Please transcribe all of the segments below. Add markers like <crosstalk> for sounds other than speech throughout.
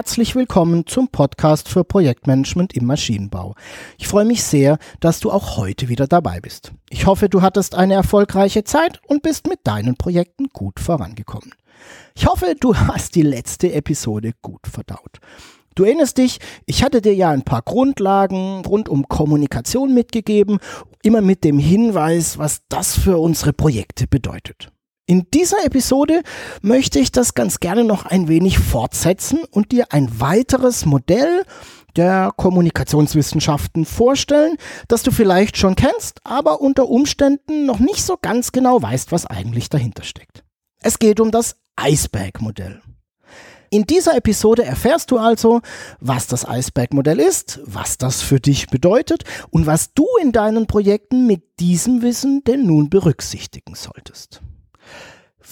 Herzlich willkommen zum Podcast für Projektmanagement im Maschinenbau. Ich freue mich sehr, dass du auch heute wieder dabei bist. Ich hoffe, du hattest eine erfolgreiche Zeit und bist mit deinen Projekten gut vorangekommen. Ich hoffe, du <laughs> hast die letzte Episode gut verdaut. Du erinnerst dich, ich hatte dir ja ein paar Grundlagen rund um Kommunikation mitgegeben, immer mit dem Hinweis, was das für unsere Projekte bedeutet. In dieser Episode möchte ich das ganz gerne noch ein wenig fortsetzen und dir ein weiteres Modell der Kommunikationswissenschaften vorstellen, das du vielleicht schon kennst, aber unter Umständen noch nicht so ganz genau weißt, was eigentlich dahinter steckt. Es geht um das Iceberg-Modell. In dieser Episode erfährst du also, was das Iceberg-Modell ist, was das für dich bedeutet und was du in deinen Projekten mit diesem Wissen denn nun berücksichtigen solltest.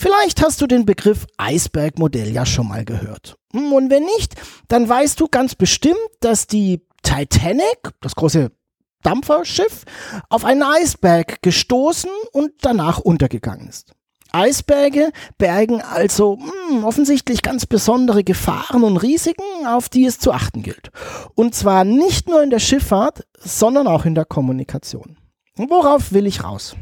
Vielleicht hast du den Begriff Eisbergmodell ja schon mal gehört. Hm, und wenn nicht, dann weißt du ganz bestimmt, dass die Titanic, das große Dampferschiff, auf einen Eisberg gestoßen und danach untergegangen ist. Eisberge bergen also mh, hm, offensichtlich ganz besondere Gefahren und Risiken, auf die es zu achten gilt. Und zwar nicht nur in der Schifffahrt, sondern auch in der Kommunikation. worauf will ich raus?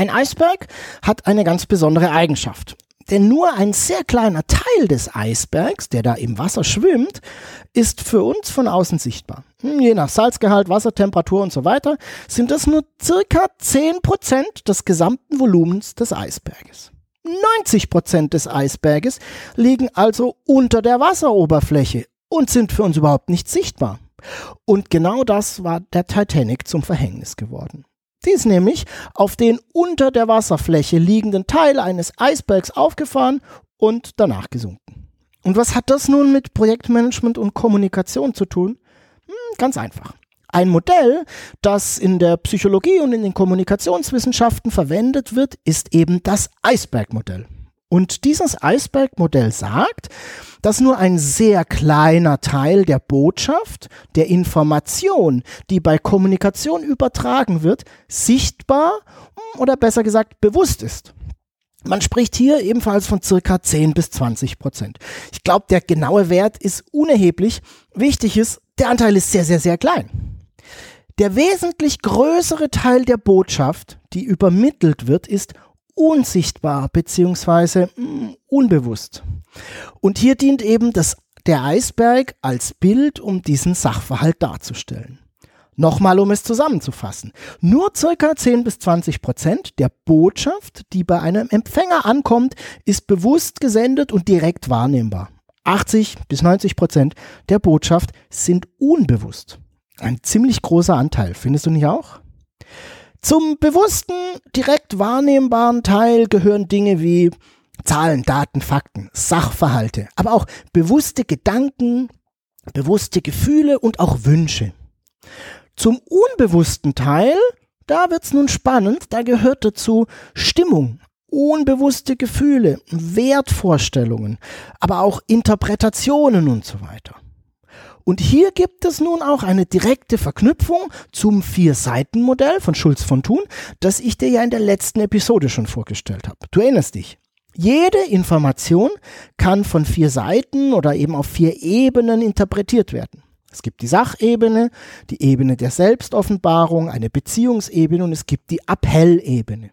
Ein Eisberg hat eine ganz besondere Eigenschaft. Denn nur ein sehr kleiner Teil des Eisbergs, der da im Wasser schwimmt, ist für uns von außen sichtbar. Hm, je nach Salzgehalt, Wassertemperatur und so weiter sind das nur circa 10% des gesamten Volumens des Eisberges. 90% des Eisberges liegen also unter der Wasseroberfläche und sind für uns überhaupt nicht sichtbar. Und genau das war der Titanic zum Verhängnis geworden. Ist nämlich auf den unter der Wasserfläche liegenden Teil eines Eisbergs aufgefahren und danach gesunken. Und was hat das nun mit Projektmanagement und Kommunikation zu tun? Hm, ganz einfach. Ein Modell, das in der Psychologie und in den Kommunikationswissenschaften verwendet wird, ist eben das Eisbergmodell. Und dieses Eisbergmodell sagt, dass nur ein sehr kleiner Teil der Botschaft, der Information, die bei Kommunikation übertragen wird, sichtbar oder besser gesagt bewusst ist. Man spricht hier ebenfalls von circa 10 bis 20 Prozent. Ich glaube, der genaue Wert ist unerheblich. Wichtig ist, der Anteil ist sehr, sehr, sehr klein. Der wesentlich größere Teil der Botschaft, die übermittelt wird, ist unsichtbar bzw. Mm, unbewusst. Und hier dient eben das, der Eisberg als Bild, um diesen Sachverhalt darzustellen. Nochmal, um es zusammenzufassen. Nur circa 10 bis 20 Prozent der Botschaft, die bei einem Empfänger ankommt, ist bewusst gesendet und direkt wahrnehmbar. 80 bis 90 Prozent der Botschaft sind unbewusst. Ein ziemlich großer Anteil, findest du nicht auch? Zum bewussten, direkt wahrnehmbaren Teil gehören Dinge wie Zahlen, Daten, Fakten, Sachverhalte, aber auch bewusste Gedanken, bewusste Gefühle und auch Wünsche. Zum unbewussten Teil, da wird's nun spannend, da gehört dazu Stimmung, unbewusste Gefühle, Wertvorstellungen, aber auch Interpretationen und so weiter. Und hier gibt es nun auch eine direkte Verknüpfung zum Vier-Seiten-Modell von Schulz von Thun, das ich dir ja in der letzten Episode schon vorgestellt habe. Du erinnerst dich. Jede Information kann von vier Seiten oder eben auf vier Ebenen interpretiert werden. Es gibt die Sachebene, die Ebene der Selbstoffenbarung, eine Beziehungsebene und es gibt die Appellebene.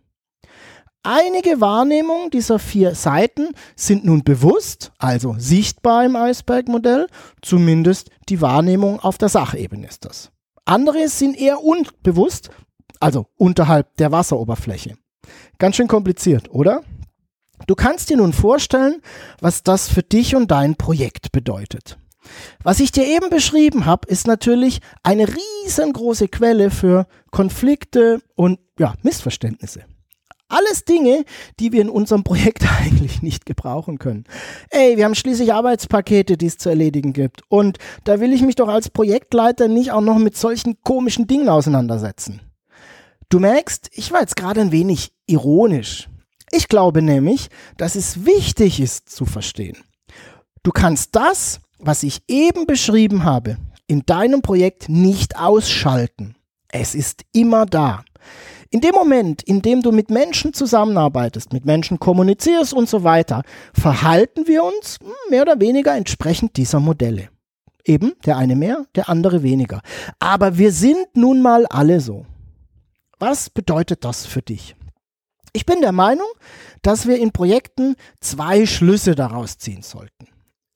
Einige Wahrnehmungen dieser vier Seiten sind nun bewusst, also sichtbar im Eisbergmodell, zumindest die Wahrnehmung auf der Sachebene ist das. Andere sind eher unbewusst, also unterhalb der Wasseroberfläche. Ganz schön kompliziert, oder? Du kannst dir nun vorstellen, was das für dich und dein Projekt bedeutet. Was ich dir eben beschrieben habe, ist natürlich eine riesengroße Quelle für Konflikte und ja, Missverständnisse. Alles Dinge, die wir in unserem Projekt <laughs> eigentlich nicht gebrauchen können. Ey, wir haben schließlich Arbeitspakete, die es zu erledigen gibt. Und da will ich mich doch als Projektleiter nicht auch noch mit solchen komischen Dingen auseinandersetzen. Du merkst, ich war jetzt gerade ein wenig ironisch. Ich glaube nämlich, dass es wichtig ist zu verstehen. Du kannst das, was ich eben beschrieben habe, in deinem Projekt nicht ausschalten. Es ist immer da. In dem Moment, in dem du mit Menschen zusammenarbeitest, mit Menschen kommunizierst und so weiter, verhalten wir uns mehr oder weniger entsprechend dieser Modelle. Eben, der eine mehr, der andere weniger. Aber wir sind nun mal alle so. Was bedeutet das für dich? Ich bin der Meinung, dass wir in Projekten zwei Schlüsse daraus ziehen sollten.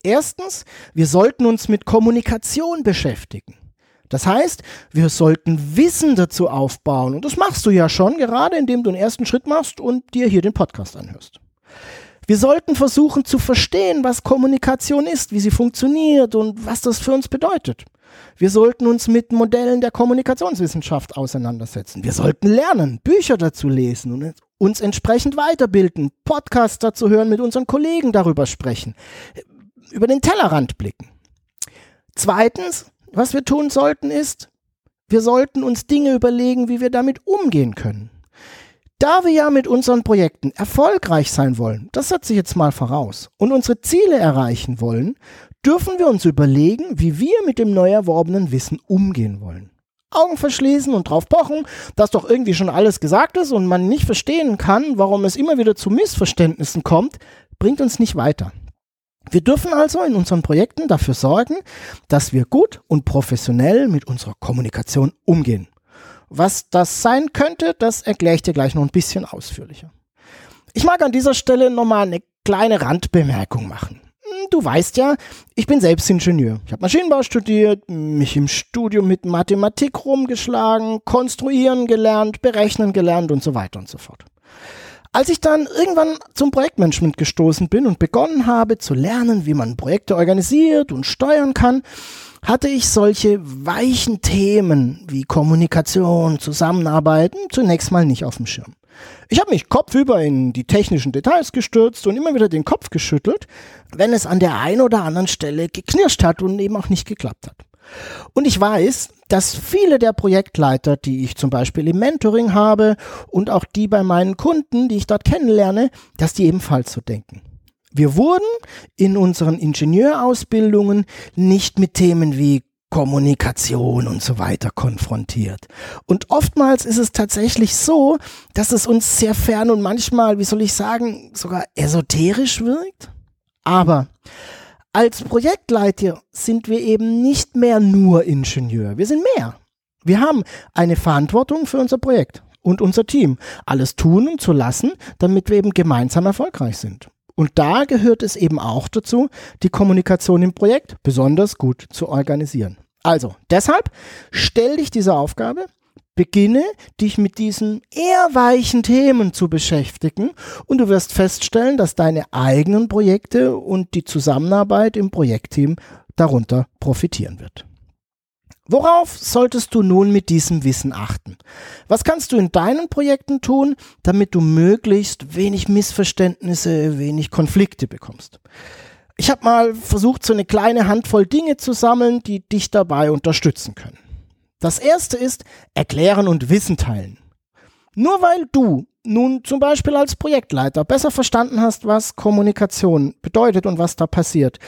Erstens, wir sollten uns mit Kommunikation beschäftigen. Das heißt, wir sollten Wissen dazu aufbauen. Und das machst du ja schon, gerade indem du den ersten Schritt machst und dir hier den Podcast anhörst. Wir sollten versuchen zu verstehen, was Kommunikation ist, wie sie funktioniert und was das für uns bedeutet. Wir sollten uns mit Modellen der Kommunikationswissenschaft auseinandersetzen. Wir sollten lernen, Bücher dazu lesen und uns entsprechend weiterbilden, Podcasts dazu hören, mit unseren Kollegen darüber sprechen, über den Tellerrand blicken. Zweitens, was wir tun sollten, ist, wir sollten uns Dinge überlegen, wie wir damit umgehen können. Da wir ja mit unseren Projekten erfolgreich sein wollen, das setze ich jetzt mal voraus, und unsere Ziele erreichen wollen, dürfen wir uns überlegen, wie wir mit dem neu erworbenen Wissen umgehen wollen. Augen verschließen und drauf pochen, dass doch irgendwie schon alles gesagt ist und man nicht verstehen kann, warum es immer wieder zu Missverständnissen kommt, bringt uns nicht weiter. Wir dürfen also in unseren Projekten dafür sorgen, dass wir gut und professionell mit unserer Kommunikation umgehen. Was das sein könnte, das erkläre ich dir gleich noch ein bisschen ausführlicher. Ich mag an dieser Stelle nochmal eine kleine Randbemerkung machen. Hm, du weißt ja, ich bin selbst Ingenieur. Ich habe Maschinenbau studiert, mich im Studium mit Mathematik rumgeschlagen, konstruieren gelernt, berechnen gelernt und so weiter und so fort. Als ich dann irgendwann zum Projektmanagement gestoßen bin und begonnen habe zu lernen, wie man Projekte organisiert und steuern kann, hatte ich solche weichen Themen wie Kommunikation, Zusammenarbeiten zunächst mal nicht auf dem Schirm. Ich habe mich kopfüber in die technischen Details gestürzt und immer wieder den Kopf geschüttelt, wenn es an der einen oder anderen Stelle geknirscht hat und eben auch nicht geklappt hat. Und ich weiß, dass viele der Projektleiter, die ich zum Beispiel im Mentoring habe und auch die bei meinen Kunden, die ich dort kennenlerne, dass die ebenfalls so denken. Wir wurden in unseren Ingenieurausbildungen nicht mit Themen wie Kommunikation und so weiter konfrontiert. Und oftmals ist es tatsächlich so, dass es uns sehr fern und manchmal, wie soll ich sagen, sogar esoterisch wirkt. Aber als Projektleiter sind wir eben nicht mehr nur Ingenieur, wir sind mehr. Wir haben eine Verantwortung für unser Projekt und unser Team, alles tun und zu lassen, damit wir eben gemeinsam erfolgreich sind. Und da gehört es eben auch dazu, die Kommunikation im Projekt besonders gut zu organisieren. Also, deshalb stell dich dieser Aufgabe, Beginne dich mit diesen eher weichen Themen zu beschäftigen und du wirst feststellen, dass deine eigenen Projekte und die Zusammenarbeit im Projektteam darunter profitieren wird. Worauf solltest du nun mit diesem Wissen achten? Was kannst du in deinen Projekten tun, damit du möglichst wenig Missverständnisse, wenig Konflikte bekommst? Ich habe mal versucht, so eine kleine Handvoll Dinge zu sammeln, die dich dabei unterstützen können. Das erste ist erklären und Wissen teilen. Nur weil du nun zum Beispiel als Projektleiter besser verstanden hast, was Kommunikation bedeutet und was da passiert,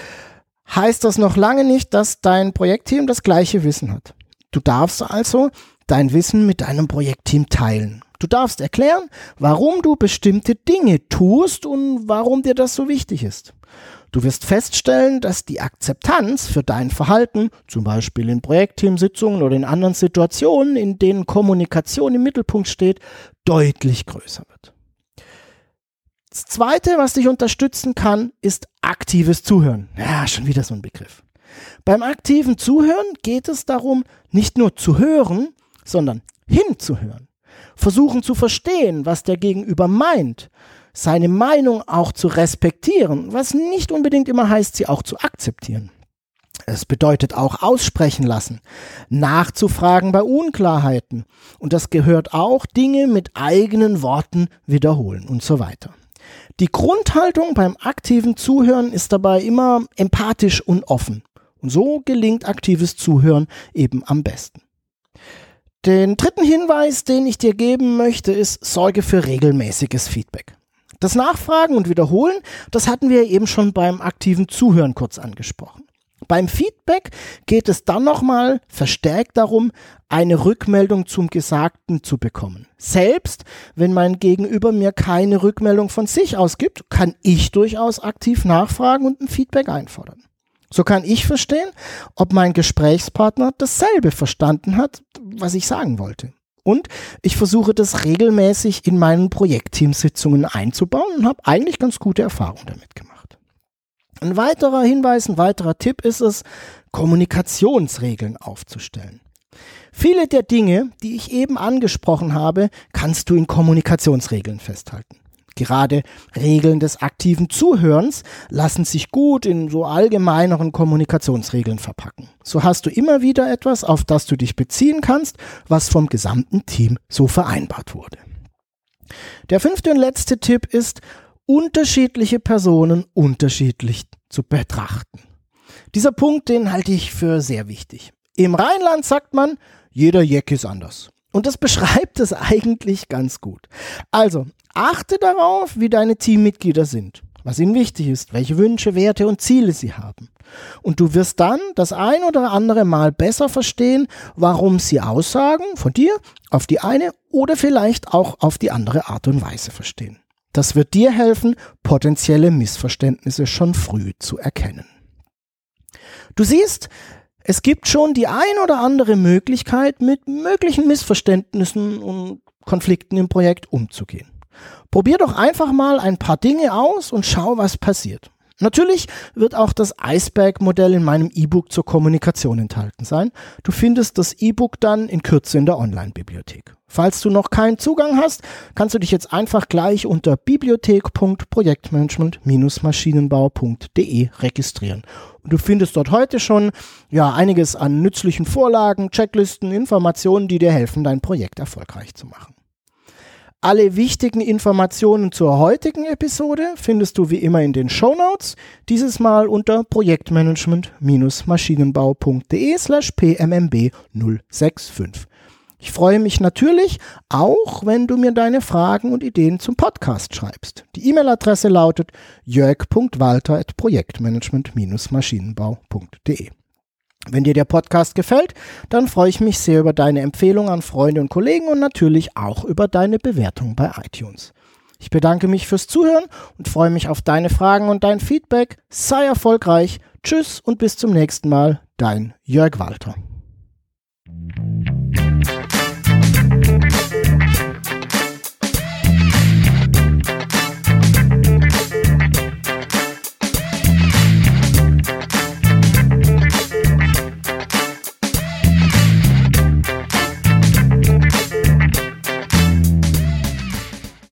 heißt das noch lange nicht, dass dein Projektteam das gleiche Wissen hat. Du darfst also dein Wissen mit deinem Projektteam teilen. Du darfst erklären, warum du bestimmte Dinge tust und warum dir das so wichtig ist. Du wirst feststellen, dass die Akzeptanz für dein Verhalten, zum Beispiel in Projektteamsitzungen oder in anderen Situationen, in denen Kommunikation im Mittelpunkt steht, deutlich größer wird. Das Zweite, was dich unterstützen kann, ist aktives Zuhören. Ja, schon wieder so ein Begriff. Beim aktiven Zuhören geht es darum, nicht nur zu hören, sondern hinzuhören. Versuchen zu verstehen, was der Gegenüber meint seine Meinung auch zu respektieren, was nicht unbedingt immer heißt, sie auch zu akzeptieren. Es bedeutet auch aussprechen lassen, nachzufragen bei Unklarheiten und das gehört auch Dinge mit eigenen Worten wiederholen und so weiter. Die Grundhaltung beim aktiven Zuhören ist dabei immer empathisch und offen. Und so gelingt aktives Zuhören eben am besten. Den dritten Hinweis, den ich dir geben möchte, ist Sorge für regelmäßiges Feedback. Das Nachfragen und Wiederholen, das hatten wir eben schon beim aktiven Zuhören kurz angesprochen. Beim Feedback geht es dann nochmal verstärkt darum, eine Rückmeldung zum Gesagten zu bekommen. Selbst wenn mein Gegenüber mir keine Rückmeldung von sich ausgibt, kann ich durchaus aktiv nachfragen und ein Feedback einfordern. So kann ich verstehen, ob mein Gesprächspartner dasselbe verstanden hat, was ich sagen wollte. Und ich versuche das regelmäßig in meinen Projektteamsitzungen einzubauen und habe eigentlich ganz gute Erfahrungen damit gemacht. Ein weiterer Hinweis, ein weiterer Tipp ist es, Kommunikationsregeln aufzustellen. Viele der Dinge, die ich eben angesprochen habe, kannst du in Kommunikationsregeln festhalten. Gerade Regeln des aktiven Zuhörens lassen sich gut in so allgemeineren Kommunikationsregeln verpacken. So hast du immer wieder etwas, auf das du dich beziehen kannst, was vom gesamten Team so vereinbart wurde. Der fünfte und letzte Tipp ist, unterschiedliche Personen unterschiedlich zu betrachten. Dieser Punkt, den halte ich für sehr wichtig. Im Rheinland sagt man, jeder Jeck ist anders. Und das <laughs> beschreibt es eigentlich ganz gut. Also, achte darauf, wie deine Teammitglieder sind, was ihnen wichtig ist, welche Wünsche, Werte und Ziele sie haben. Und du wirst dann das ein oder andere Mal besser verstehen, warum sie Aussagen von dir auf die eine oder vielleicht auch auf die andere Art und Weise verstehen. Das wird dir helfen, potenzielle Missverständnisse schon früh zu erkennen. Du siehst, es gibt schon die ein oder andere Möglichkeit, mit möglichen Missverständnissen und Konflikten im Projekt umzugehen. Probier doch einfach mal ein paar Dinge aus und schau, was passiert. Natürlich wird auch das Iceberg-Modell in meinem E-Book zur Kommunikation enthalten sein. Du findest das E-Book dann in Kürze in der Online-Bibliothek. Falls du noch keinen Zugang hast, kannst du dich jetzt einfach gleich unter bibliothek.projektmanagement-maschinenbau.de registrieren. Und du findest dort heute schon ja einiges an nützlichen Vorlagen, Checklisten, Informationen, die dir helfen, dein Projekt erfolgreich zu machen. Alle wichtigen Informationen zur heutigen Episode findest du wie immer in den Show Notes. dieses Mal unter projektmanagement-maschinenbau.de slash pmmb 065. Ich freue mich natürlich auch, wenn du mir deine Fragen und Ideen zum Podcast schreibst. Die E-Mail-Adresse lautet jörg.walter.projektmanagement-maschinenbau.de. Wenn dir der Podcast gefällt, dann freue ich mich sehr über deine Empfehlung an Freunde und Kollegen und natürlich auch über deine Bewertung bei iTunes. Ich bedanke mich fürs Zuhören und freue mich auf deine Fragen und dein Feedback. Sei erfolgreich. Tschüss und bis zum nächsten Mal. Dein Jörg Walter.